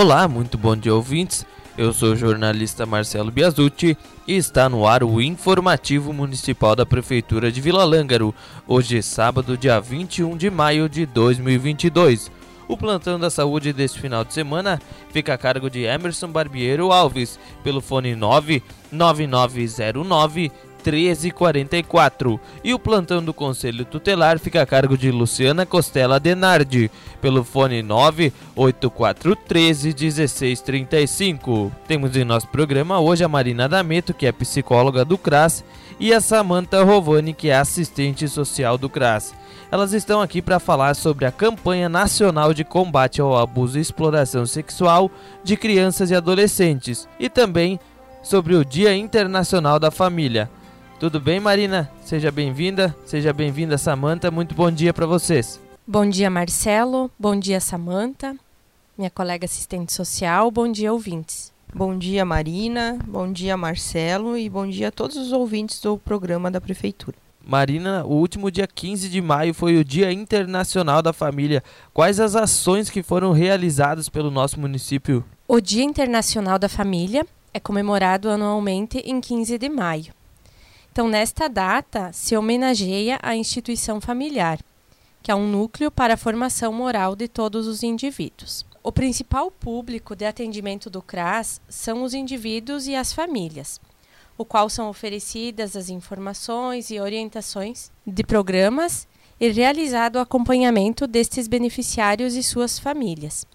Olá, muito bom dia ouvintes. Eu sou o jornalista Marcelo Biasucci e está no ar o informativo municipal da Prefeitura de Vila Lângaro. Hoje sábado, dia 21 de maio de 2022. O plantão da saúde deste final de semana fica a cargo de Emerson Barbiero Alves, pelo fone 99909 1344. E o plantão do Conselho Tutelar fica a cargo de Luciana Costela Denardi, pelo fone 98413 1635. Temos em nosso programa hoje a Marina D'Ameto, que é psicóloga do CRAS, e a Samantha Rovani, que é assistente social do CRAS. Elas estão aqui para falar sobre a campanha nacional de combate ao abuso e exploração sexual de crianças e adolescentes e também sobre o Dia Internacional da Família. Tudo bem, Marina? Seja bem-vinda. Seja bem-vinda, Samanta. Muito bom dia para vocês. Bom dia, Marcelo. Bom dia, Samanta. Minha colega assistente social. Bom dia, ouvintes. Bom dia, Marina. Bom dia, Marcelo. E bom dia a todos os ouvintes do programa da Prefeitura. Marina, o último dia 15 de maio foi o Dia Internacional da Família. Quais as ações que foram realizadas pelo nosso município? O Dia Internacional da Família é comemorado anualmente em 15 de maio. Então, nesta data, se homenageia a instituição familiar, que é um núcleo para a formação moral de todos os indivíduos. O principal público de atendimento do CRAS são os indivíduos e as famílias, o qual são oferecidas as informações e orientações de programas e realizado o acompanhamento destes beneficiários e suas famílias,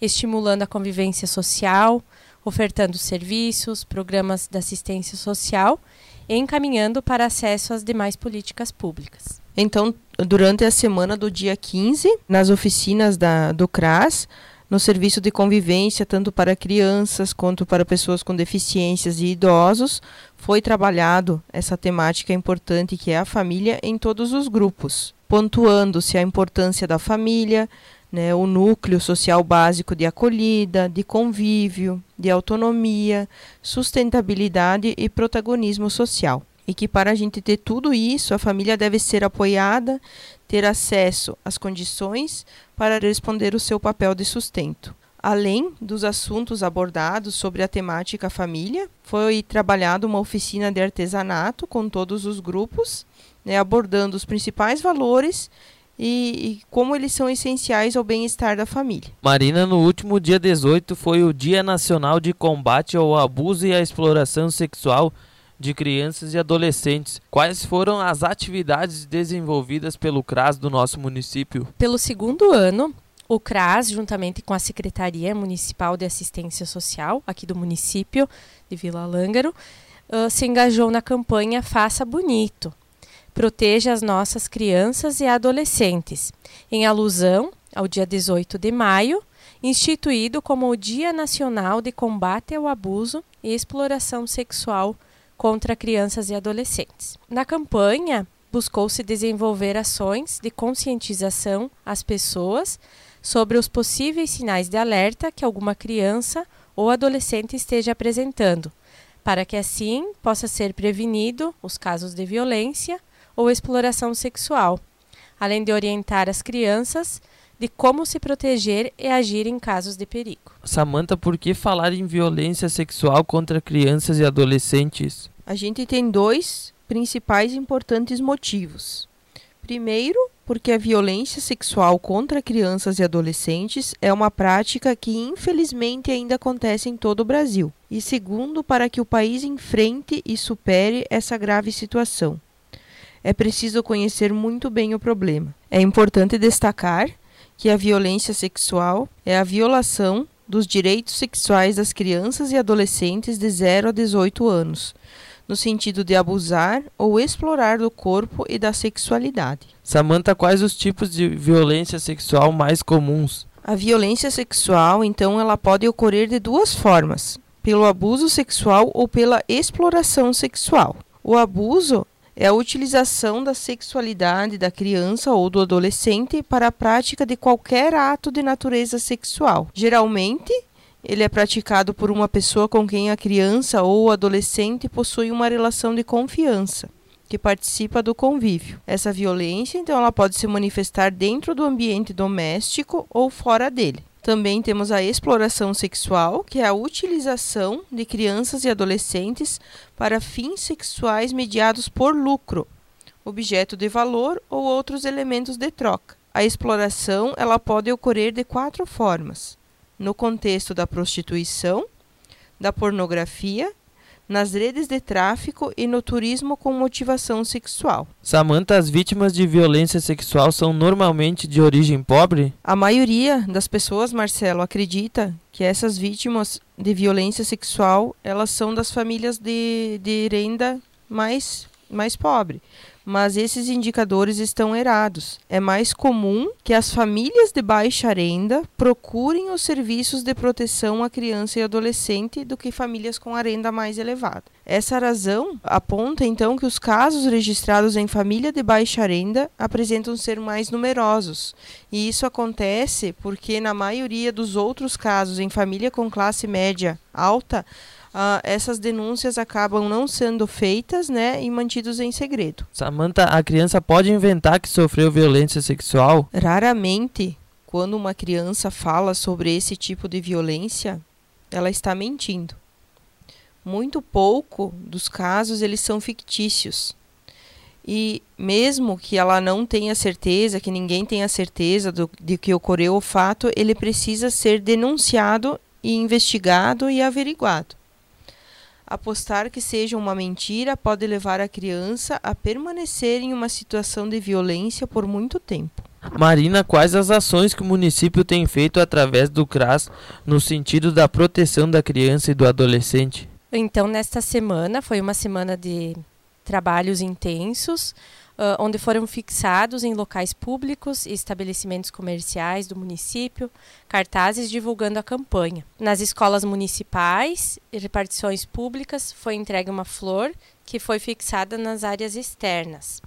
estimulando a convivência social, ofertando serviços, programas de assistência social encaminhando para acesso às demais políticas públicas. Então, durante a semana do dia 15, nas oficinas da, do CRAS, no serviço de convivência, tanto para crianças quanto para pessoas com deficiências e idosos, foi trabalhado essa temática importante que é a família em todos os grupos, pontuando-se a importância da família, né, o núcleo social básico de acolhida, de convívio, de autonomia, sustentabilidade e protagonismo social. E que para a gente ter tudo isso, a família deve ser apoiada, ter acesso às condições para responder o seu papel de sustento. Além dos assuntos abordados sobre a temática família, foi trabalhada uma oficina de artesanato com todos os grupos, né, abordando os principais valores e, e, como eles são essenciais ao bem-estar da família. Marina, no último dia 18 foi o Dia Nacional de Combate ao Abuso e à Exploração Sexual de Crianças e Adolescentes. Quais foram as atividades desenvolvidas pelo CRAS do nosso município? Pelo segundo ano, o CRAS, juntamente com a Secretaria Municipal de Assistência Social, aqui do município de Vila Lângaro, uh, se engajou na campanha Faça Bonito proteja as nossas crianças e adolescentes, em alusão ao dia 18 de maio, instituído como o Dia Nacional de Combate ao Abuso e Exploração Sexual contra Crianças e Adolescentes. Na campanha, buscou-se desenvolver ações de conscientização às pessoas sobre os possíveis sinais de alerta que alguma criança ou adolescente esteja apresentando, para que assim possa ser prevenido os casos de violência ou exploração sexual, além de orientar as crianças de como se proteger e agir em casos de perigo. Samantha, por que falar em violência sexual contra crianças e adolescentes? A gente tem dois principais e importantes motivos. Primeiro, porque a violência sexual contra crianças e adolescentes é uma prática que infelizmente ainda acontece em todo o Brasil. E segundo, para que o país enfrente e supere essa grave situação é preciso conhecer muito bem o problema. É importante destacar que a violência sexual é a violação dos direitos sexuais das crianças e adolescentes de 0 a 18 anos, no sentido de abusar ou explorar do corpo e da sexualidade. Samantha, quais os tipos de violência sexual mais comuns? A violência sexual, então, ela pode ocorrer de duas formas: pelo abuso sexual ou pela exploração sexual. O abuso é a utilização da sexualidade da criança ou do adolescente para a prática de qualquer ato de natureza sexual. Geralmente, ele é praticado por uma pessoa com quem a criança ou o adolescente possui uma relação de confiança, que participa do convívio. Essa violência, então, ela pode se manifestar dentro do ambiente doméstico ou fora dele. Também temos a exploração sexual, que é a utilização de crianças e adolescentes para fins sexuais mediados por lucro, objeto de valor ou outros elementos de troca. A exploração ela pode ocorrer de quatro formas: no contexto da prostituição, da pornografia nas redes de tráfico e no turismo com motivação sexual. Samantha, as vítimas de violência sexual são normalmente de origem pobre? A maioria das pessoas, Marcelo, acredita que essas vítimas de violência sexual, elas são das famílias de, de renda mais, mais pobre mas esses indicadores estão errados. É mais comum que as famílias de baixa renda procurem os serviços de proteção à criança e adolescente do que famílias com a renda mais elevada. Essa razão aponta então que os casos registrados em família de baixa renda apresentam ser mais numerosos. E isso acontece porque na maioria dos outros casos em família com classe média alta, uh, essas denúncias acabam não sendo feitas né, e mantidos em segredo. Samantha, a criança pode inventar que sofreu violência sexual? Raramente, quando uma criança fala sobre esse tipo de violência, ela está mentindo. Muito pouco dos casos eles são fictícios. E mesmo que ela não tenha certeza, que ninguém tenha certeza do, de que ocorreu o fato, ele precisa ser denunciado e investigado e averiguado. Apostar que seja uma mentira pode levar a criança a permanecer em uma situação de violência por muito tempo. Marina, quais as ações que o município tem feito através do CRAS no sentido da proteção da criança e do adolescente? Então, nesta semana, foi uma semana de trabalhos intensos uh, onde foram fixados em locais públicos e estabelecimentos comerciais do município cartazes divulgando a campanha. Nas escolas municipais e repartições públicas foi entregue uma flor que foi fixada nas áreas externas.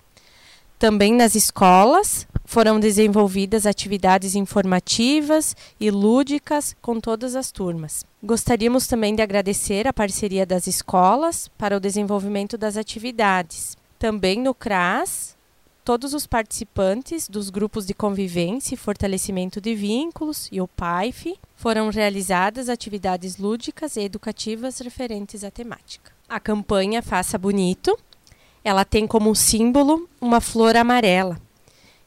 Também nas escolas foram desenvolvidas atividades informativas e lúdicas com todas as turmas. Gostaríamos também de agradecer a parceria das escolas para o desenvolvimento das atividades. Também no CRAS, todos os participantes dos grupos de convivência e fortalecimento de vínculos e o PAIF foram realizadas atividades lúdicas e educativas referentes à temática. A campanha Faça Bonito, ela tem como símbolo uma flor amarela,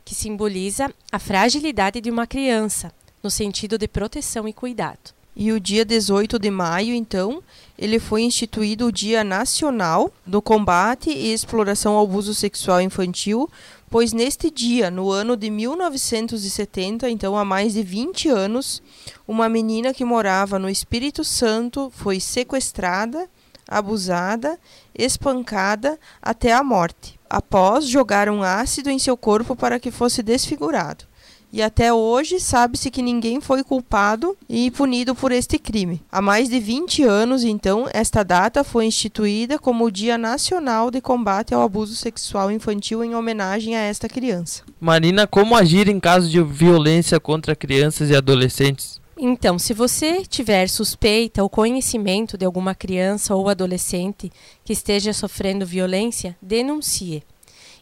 que simboliza a fragilidade de uma criança, no sentido de proteção e cuidado. E o dia 18 de maio, então, ele foi instituído o Dia Nacional do Combate e Exploração ao Abuso Sexual Infantil, pois neste dia, no ano de 1970, então há mais de 20 anos, uma menina que morava no Espírito Santo foi sequestrada, abusada, espancada até a morte. Após jogar um ácido em seu corpo para que fosse desfigurado e até hoje sabe-se que ninguém foi culpado e punido por este crime. Há mais de 20 anos, então, esta data foi instituída como o Dia Nacional de Combate ao Abuso Sexual Infantil em homenagem a esta criança. Marina, como agir em caso de violência contra crianças e adolescentes? Então, se você tiver suspeita ou conhecimento de alguma criança ou adolescente que esteja sofrendo violência, denuncie.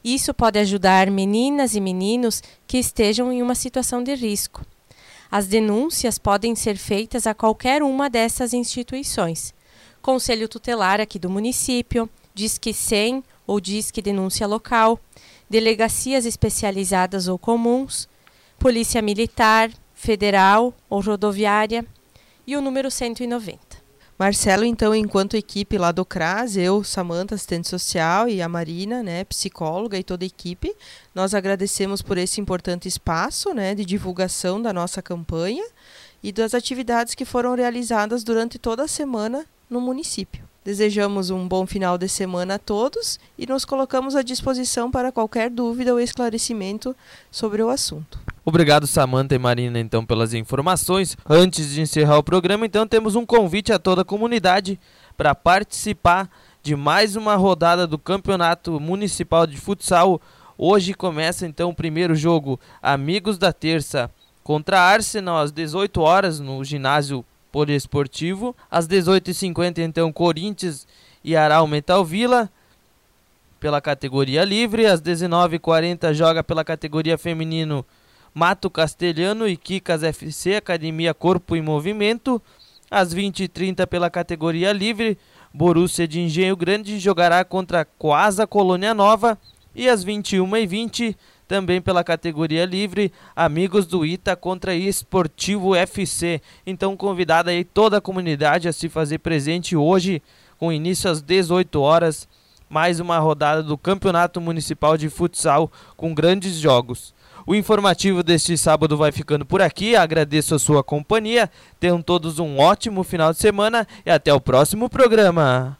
Isso pode ajudar meninas e meninos que estejam em uma situação de risco. As denúncias podem ser feitas a qualquer uma dessas instituições. Conselho Tutelar aqui do município, Disque 100 ou Disque Denúncia Local, delegacias especializadas ou comuns, Polícia Militar, Federal ou Rodoviária e o número 190. Marcelo, então, enquanto equipe lá do CRAS, eu, Samanta, assistente social, e a Marina, né, psicóloga e toda a equipe, nós agradecemos por esse importante espaço né, de divulgação da nossa campanha e das atividades que foram realizadas durante toda a semana no município. Desejamos um bom final de semana a todos e nos colocamos à disposição para qualquer dúvida ou esclarecimento sobre o assunto. Obrigado, Samanta e Marina, então, pelas informações. Antes de encerrar o programa, então, temos um convite a toda a comunidade para participar de mais uma rodada do Campeonato Municipal de Futsal. Hoje começa, então, o primeiro jogo Amigos da Terça contra Arsenal às 18 horas no ginásio poliesportivo. Às 18h50, então, Corinthians e Aral Metal Vila pela categoria livre. Às 19h40 joga pela categoria feminino Mato Castelhano e Kikas FC Academia Corpo em Movimento. Às 20h30 pela categoria livre, Borussia de Engenho Grande jogará contra Quasa Colônia Nova. E às 21h20, também pela categoria livre, Amigos do Ita contra Esportivo FC. Então convidada aí toda a comunidade a se fazer presente hoje, com início às 18 horas, mais uma rodada do Campeonato Municipal de Futsal com grandes jogos. O informativo deste sábado vai ficando por aqui. Agradeço a sua companhia. Tenham todos um ótimo final de semana e até o próximo programa.